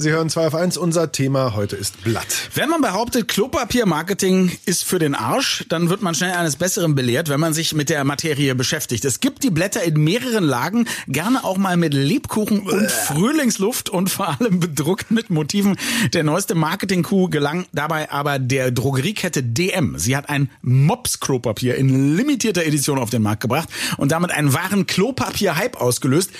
Sie hören 2 auf 1, unser Thema heute ist Blatt. Wenn man behauptet, Klopapiermarketing ist für den Arsch, dann wird man schnell eines Besseren belehrt, wenn man sich mit der Materie beschäftigt. Es gibt die Blätter in mehreren Lagen, gerne auch mal mit Lebkuchen und Frühlingsluft und vor allem bedruckt mit Motiven. Der neueste Marketing-Coup gelang dabei aber der Drogeriekette DM. Sie hat ein Mops-Klopapier in limitierter Edition auf den Markt gebracht und damit einen wahren Klopapier-Hype ausgelöst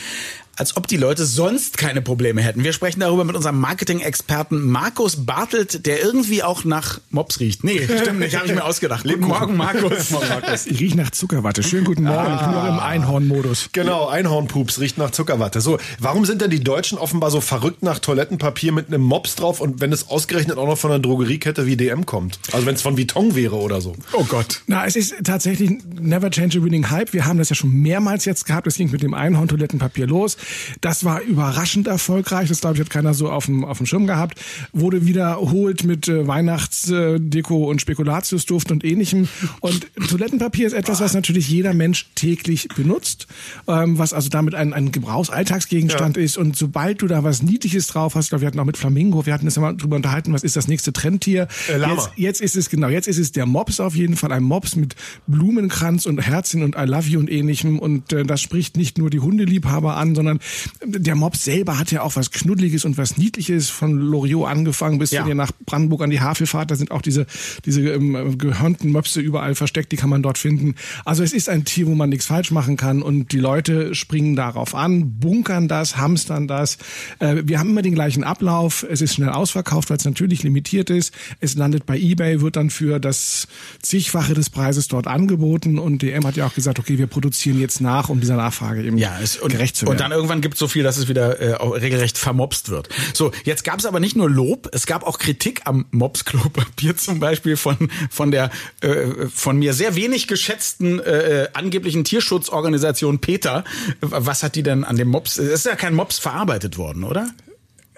als ob die Leute sonst keine Probleme hätten. Wir sprechen darüber mit unserem Marketing-Experten Markus Bartelt, der irgendwie auch nach Mops riecht. Nee, stimmt nicht, habe ich mir ausgedacht. Guten Morgen, Markus. Markus. Ich rieche nach Zuckerwatte. Schönen guten Morgen. Ah. Ich bin noch im Einhorn-Modus. Genau, Einhornpups riecht nach Zuckerwatte. So, warum sind denn die Deutschen offenbar so verrückt nach Toilettenpapier mit einem Mops drauf und wenn es ausgerechnet auch noch von einer Drogeriekette wie DM kommt? Also wenn es von Vuitton wäre oder so. Oh Gott. Na, es ist tatsächlich never change a winning hype. Wir haben das ja schon mehrmals jetzt gehabt. Es ging mit dem Einhorn-Toilettenpapier los. Das war überraschend erfolgreich. Das, glaube ich, hat keiner so auf dem, auf dem Schirm gehabt. Wurde wiederholt mit äh, Weihnachtsdeko und Spekulatiusduft und ähnlichem. Und Toilettenpapier ist etwas, was natürlich jeder Mensch täglich benutzt, ähm, was also damit ein, ein Gebrauchsalltagsgegenstand ja. ist. Und sobald du da was Niedliches drauf hast, glaube wir hatten auch mit Flamingo, wir hatten uns immer drüber unterhalten, was ist das nächste Trendtier? Äh, jetzt, jetzt ist es genau, jetzt ist es der Mops auf jeden Fall, ein Mops mit Blumenkranz und Herzchen und I love you und ähnlichem. Und äh, das spricht nicht nur die Hundeliebhaber an, sondern der Mops selber hat ja auch was Knuddeliges und was Niedliches von Loriot angefangen bis ja. hier nach Brandenburg an die Havelfahrt. Da sind auch diese, diese ähm, gehörnten Möpse überall versteckt, die kann man dort finden. Also es ist ein Tier, wo man nichts falsch machen kann und die Leute springen darauf an, bunkern das, hamstern das. Äh, wir haben immer den gleichen Ablauf. Es ist schnell ausverkauft, weil es natürlich limitiert ist. Es landet bei eBay, wird dann für das zigfache des Preises dort angeboten und DM hat ja auch gesagt, okay, wir produzieren jetzt nach, um dieser Nachfrage eben ja, es, und, gerecht zu werden. Und dann irgendwann gibt es so viel, dass es wieder äh, regelrecht vermopst wird. So, jetzt gab es aber nicht nur Lob, es gab auch Kritik am Mops-Klopapier zum Beispiel von von der äh, von mir sehr wenig geschätzten äh, äh angeblichen Tierschutzorganisation Peter. Was hat die denn an dem Mops? Es ist ja kein Mops verarbeitet worden, oder?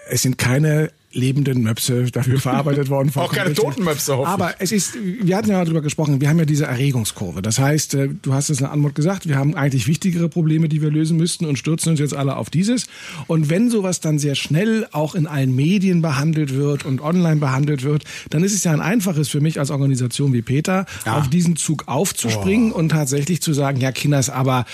Es sind keine lebenden Möpse dafür verarbeitet worden. Auch keine toten Möpse, hoffentlich. Aber es ist, wir hatten ja darüber gesprochen, wir haben ja diese Erregungskurve. Das heißt, äh, du hast es in der Antwort gesagt, wir haben eigentlich wichtigere Probleme, die wir lösen müssten und stürzen uns jetzt alle auf dieses. Und wenn sowas dann sehr schnell auch in allen Medien behandelt wird und online behandelt wird, dann ist es ja ein einfaches für mich als Organisation wie Peter, ja. auf diesen Zug aufzuspringen oh. und tatsächlich zu sagen, ja Kinders, aber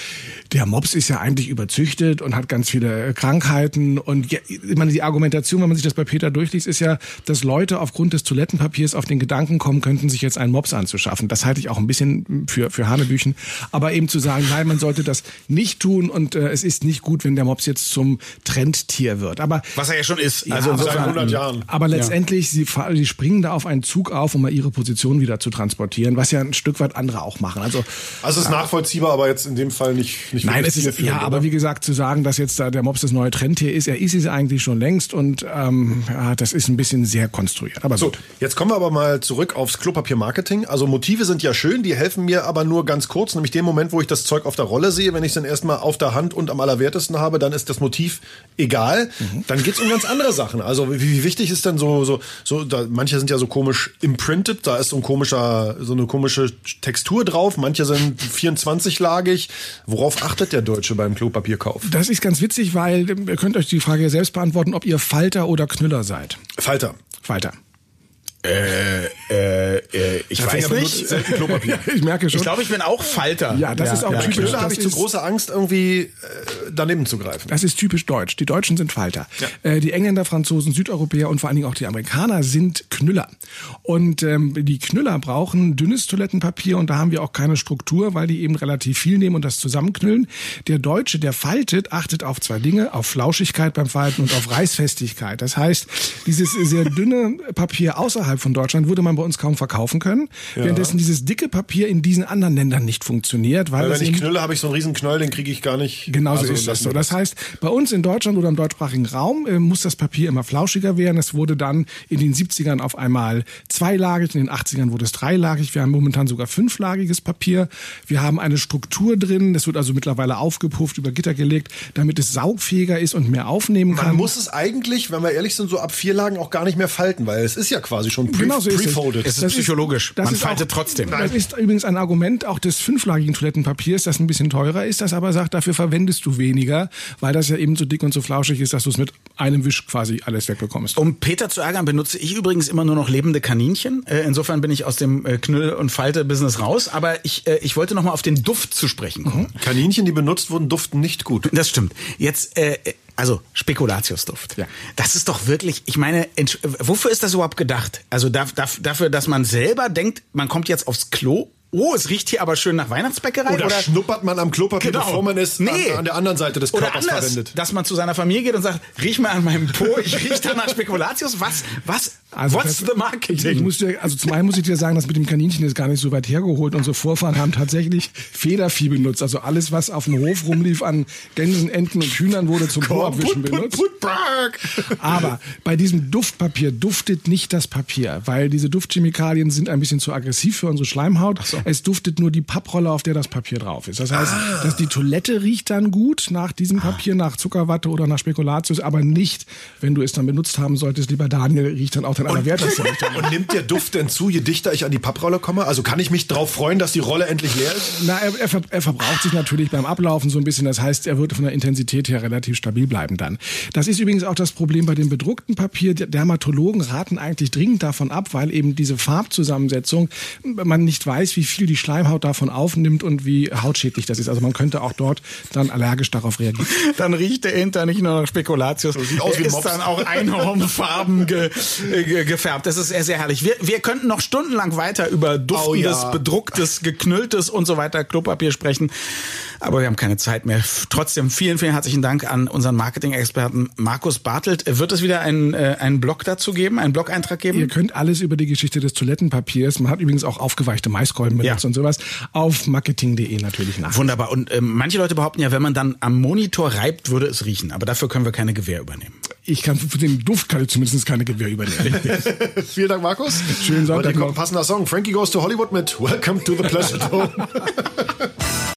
der Mops ist ja eigentlich überzüchtet und hat ganz viele Krankheiten und ja, ich meine, die Argumentation, wenn man sich das bei Peter da durchliest, ist ja, dass Leute aufgrund des Toilettenpapiers auf den Gedanken kommen könnten, sich jetzt einen Mops anzuschaffen. Das halte ich auch ein bisschen für, für Hanebüchen. Aber eben zu sagen, nein, man sollte das nicht tun und äh, es ist nicht gut, wenn der Mops jetzt zum Trendtier wird. Aber Was er ja schon ist, also ja, seit 100 Jahren. Aber letztendlich, ja. sie, sie springen da auf einen Zug auf, um mal ihre Position wieder zu transportieren, was ja ein Stück weit andere auch machen. Also, also es ist nachvollziehbar, aber jetzt in dem Fall nicht, nicht Nein, es ist, ja, aber wie gesagt, zu sagen, dass jetzt da der Mops das neue Trendtier ist, er ist es eigentlich schon längst und ähm, ja, das ist ein bisschen sehr konstruiert. Aber so, gut. jetzt kommen wir aber mal zurück aufs Klopapier-Marketing. Also Motive sind ja schön, die helfen mir aber nur ganz kurz, nämlich den Moment, wo ich das Zeug auf der Rolle sehe. Wenn ich es dann erstmal auf der Hand und am allerwertesten habe, dann ist das Motiv egal. Mhm. Dann geht's um ganz andere Sachen. Also wie, wie wichtig ist denn so, so, so da, manche sind ja so komisch imprinted, da ist so ein komischer, so eine komische Textur drauf, manche sind 24-lagig. Worauf achtet der Deutsche beim Klopapierkauf? Das ist ganz witzig, weil ihr könnt euch die Frage selbst beantworten, ob ihr Falter oder Knüller seid. Falter. Falter. Äh, äh, äh, ich da weiß nicht. Klopapier. ich merke schon. Ich glaube, ich bin auch Falter. Ja, das ja, ist auch ja, typisch. Da habe ich zu große Angst, irgendwie äh, daneben zu greifen. Das ist typisch deutsch. Die Deutschen sind Falter. Ja. Äh, die Engländer, Franzosen, Südeuropäer und vor allen Dingen auch die Amerikaner sind Knüller. Und ähm, die Knüller brauchen dünnes Toilettenpapier und da haben wir auch keine Struktur, weil die eben relativ viel nehmen und das zusammenknüllen. Der Deutsche, der faltet, achtet auf zwei Dinge, auf Flauschigkeit beim Falten und auf Reißfestigkeit. Das heißt, dieses sehr dünne Papier außerhalb außerhalb von Deutschland würde man bei uns kaum verkaufen können. Ja. Währenddessen dieses dicke Papier in diesen anderen Ländern nicht funktioniert. Weil, weil wenn ich knülle, habe ich so einen riesen Knoll, den kriege ich gar nicht. Genauso also ist das so. Das heißt, bei uns in Deutschland oder im deutschsprachigen Raum äh, muss das Papier immer flauschiger werden. Es wurde dann in den 70ern auf einmal zweilagig, in den 80ern wurde es dreilagig. Wir haben momentan sogar fünflagiges Papier. Wir haben eine Struktur drin. Das wird also mittlerweile aufgepufft, über Gitter gelegt, damit es saugfähiger ist und mehr aufnehmen kann. Man muss es eigentlich, wenn wir ehrlich sind, so ab vier Lagen auch gar nicht mehr falten, weil es ist ja quasi schon pre genau so ist prefolded. Es, ist psychologisch. Das Man ist faltet auch, trotzdem. Das ist übrigens ein Argument auch des fünflagigen Toilettenpapiers, das ein bisschen teurer ist, das aber sagt, dafür verwendest du weniger, weil das ja eben so dick und so flauschig ist, dass du es mit einem Wisch quasi alles wegbekommst. Um Peter zu ärgern, benutze ich übrigens immer nur noch lebende Kaninchen. Äh, insofern bin ich aus dem äh, Knüll- und Falte-Business raus. Aber ich, äh, ich wollte noch mal auf den Duft zu sprechen kommen. Kaninchen, die benutzt wurden, duften nicht gut. Das stimmt. Jetzt, äh, also Spekulatiusduft. Ja. Das ist doch wirklich, ich meine, wofür ist das überhaupt gedacht? Also da, da, dafür, dass man selber denkt, man kommt jetzt aufs Klo. Oh, es riecht hier aber schön nach Weihnachtsbäckerei. Oder, schnuppert man am Klopapier, Genau. bevor man es Nee. an, an der anderen Seite des Oder Körpers anders, verwendet. dass man zu seiner Familie geht und sagt, riech mal an meinem Po, ich riech da nach Spekulatius. Was, was, what's das- the Ich, ich marketing? muss dir, also zum einen muss ich dir sagen, das mit dem Kaninchen ist gar nicht so weit hergeholt. Unsere Vorfahren haben tatsächlich Federvieh benutzt. Also alles, was auf dem Hof rumlief an Gänsen, Enten und Hühnern, wurde zum Po-Abwischen benutzt. Aber bei diesem Duftpapier duftet nicht das Papier, weil diese Duftchemikalien sind ein bisschen zu aggressiv für unsere Schleimhaut. Es duftet nur die Papprolle, auf der das Papier drauf ist. Das heißt, dass die Toilette riecht dann gut nach diesem Papier, nach Zuckerwatte oder nach Spekulatius, aber nicht, wenn du es dann benutzt haben solltest, lieber Daniel, riecht dann auch dein allerwertester. Und nimmt der Duft denn zu, je dichter ich an die Papprolle komme? Also kann ich mich drauf freuen, dass die Rolle endlich leer ist? Na, er, er, er verbraucht sich natürlich beim Ablaufen so ein bisschen. Das heißt, er wird von der Intensität her relativ stabil bleiben dann. Das ist übrigens auch das Problem bei dem bedruckten Papier. Dermatologen raten eigentlich dringend davon ab, weil eben diese Farbzusammensetzung, man nicht weiß, wie viel die Schleimhaut davon aufnimmt und wie hautschädlich das ist. Also man könnte auch dort dann allergisch darauf reagieren. Dann riecht der Hinter nicht nur nach Spekulatius. sieht aus wie ist Mops. dann auch einhornfarben ge, äh, ge, gefärbt. Das ist sehr, sehr herrlich. Wir, wir könnten noch stundenlang weiter über duftendes, Oh ja. bedrucktes, geknülltes und so weiter Klopapier sprechen. Aber wir haben keine Zeit mehr. Trotzdem vielen, vielen herzlichen Dank an unseren Marketing-Experten Markus Bartelt. Wird es wieder einen, äh, einen Blog dazu geben, einen Blog-Eintrag geben? Ihr könnt alles über die Geschichte des Toilettenpapiers, man hat übrigens auch aufgeweichte Maiskolben benutzt Ja. und sowas, auf marketing.de natürlich nach. Wunderbar. Und ähm, manche Leute behaupten ja, wenn man dann am Monitor reibt, würde es riechen. Aber dafür können wir keine Gewähr übernehmen. Ich kann für den Duft kann ich zumindest keine Gewehr übernehmen. Vielen Dank, Markus. Schönen Sonntag Und kommt noch. ein passender Song. Frankie Goes to Hollywood mit Welcome to the Pleasure Dome.